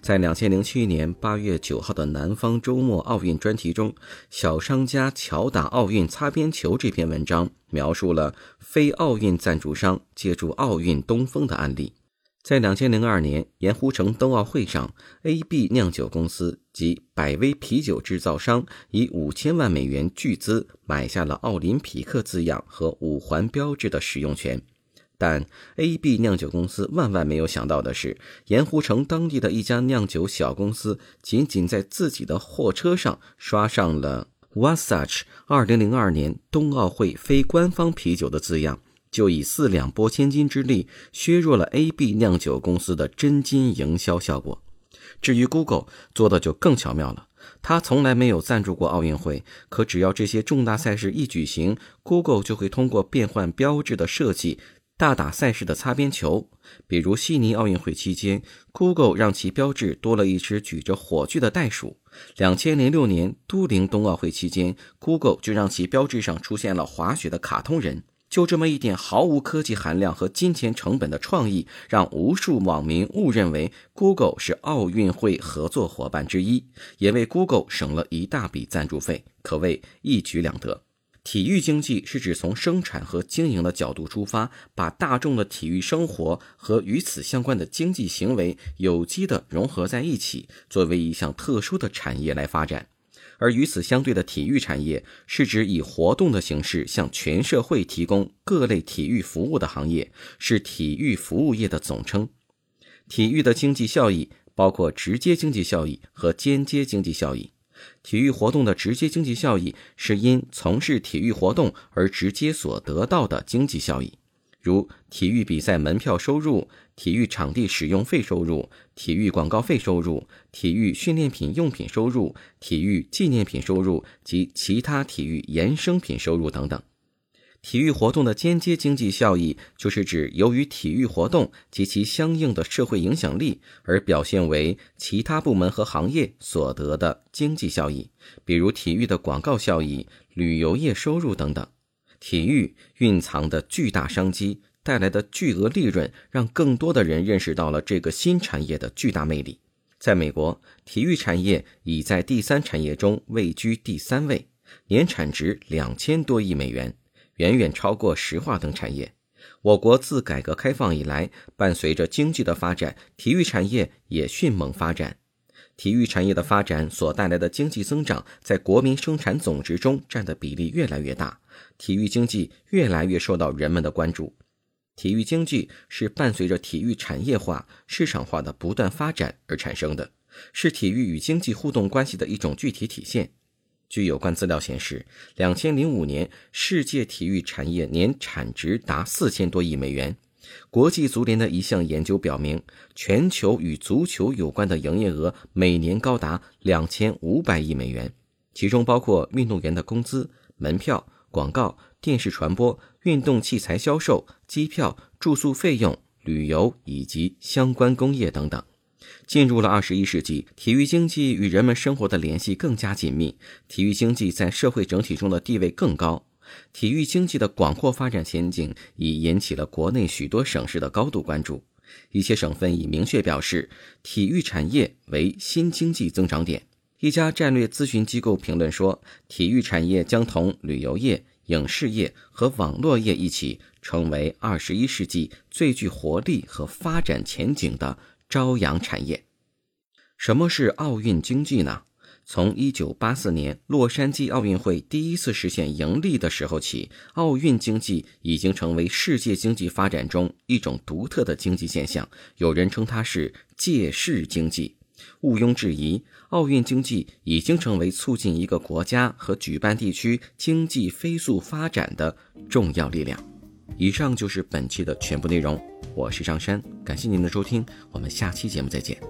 在两千零七年八月九号的南方周末奥运专题中，小商家巧打奥运擦边球这篇文章描述了非奥运赞助商借助奥运东风的案例。在两千零二年盐湖城冬奥会上，AB 酿酒公司及百威啤酒制造商以五千万美元巨资买下了奥林匹克字样和五环标志的使用权。但 AB 酿酒公司万万没有想到的是，盐湖城当地的一家酿酒小公司，仅仅在自己的货车上刷上了 Wasatch 2002年冬奥会非官方啤酒的字样，就以四两拨千斤之力削弱了 AB 酿酒公司的真金营销效果。至于 Google 做的就更巧妙了，它从来没有赞助过奥运会，可只要这些重大赛事一举行，Google 就会通过变换标志的设计。大打赛事的擦边球，比如悉尼奥运会期间，Google 让其标志多了一只举着火炬的袋鼠；两千零六年都灵冬奥会期间，Google 就让其标志上出现了滑雪的卡通人。就这么一点毫无科技含量和金钱成本的创意，让无数网民误认为 Google 是奥运会合作伙伴之一，也为 Google 省了一大笔赞助费，可谓一举两得。体育经济是指从生产和经营的角度出发，把大众的体育生活和与此相关的经济行为有机的融合在一起，作为一项特殊的产业来发展。而与此相对的体育产业，是指以活动的形式向全社会提供各类体育服务的行业，是体育服务业的总称。体育的经济效益包括直接经济效益和间接经济效益。体育活动的直接经济效益是因从事体育活动而直接所得到的经济效益，如体育比赛门票收入、体育场地使用费收入、体育广告费收入、体育训练品用品收入、体育纪念品收入及其他体育衍生品收入等等。体育活动的间接经济效益，就是指由于体育活动及其相应的社会影响力而表现为其他部门和行业所得的经济效益，比如体育的广告效益、旅游业收入等等。体育蕴藏的巨大商机带来的巨额利润，让更多的人认识到了这个新产业的巨大魅力。在美国，体育产业已在第三产业中位居第三位，年产值两千多亿美元。远远超过石化等产业。我国自改革开放以来，伴随着经济的发展，体育产业也迅猛发展。体育产业的发展所带来的经济增长，在国民生产总值中占的比例越来越大，体育经济越来越受到人们的关注。体育经济是伴随着体育产业化、市场化的不断发展而产生的，是体育与经济互动关系的一种具体体现。据有关资料显示，两千零五年世界体育产业年产值达四千多亿美元。国际足联的一项研究表明，全球与足球有关的营业额每年高达两千五百亿美元，其中包括运动员的工资、门票、广告、电视传播、运动器材销售、机票、住宿费用、旅游以及相关工业等等。进入了二十一世纪，体育经济与人们生活的联系更加紧密，体育经济在社会整体中的地位更高。体育经济的广阔发展前景已引起了国内许多省市的高度关注。一些省份已明确表示，体育产业为新经济增长点。一家战略咨询机构评论说，体育产业将同旅游业、影视业和网络业一起，成为二十一世纪最具活力和发展前景的。朝阳产业，什么是奥运经济呢？从一九八四年洛杉矶奥运会第一次实现盈利的时候起，奥运经济已经成为世界经济发展中一种独特的经济现象。有人称它是借势经济。毋庸置疑，奥运经济已经成为促进一个国家和举办地区经济飞速发展的重要力量。以上就是本期的全部内容。我是张山，感谢您的收听，我们下期节目再见。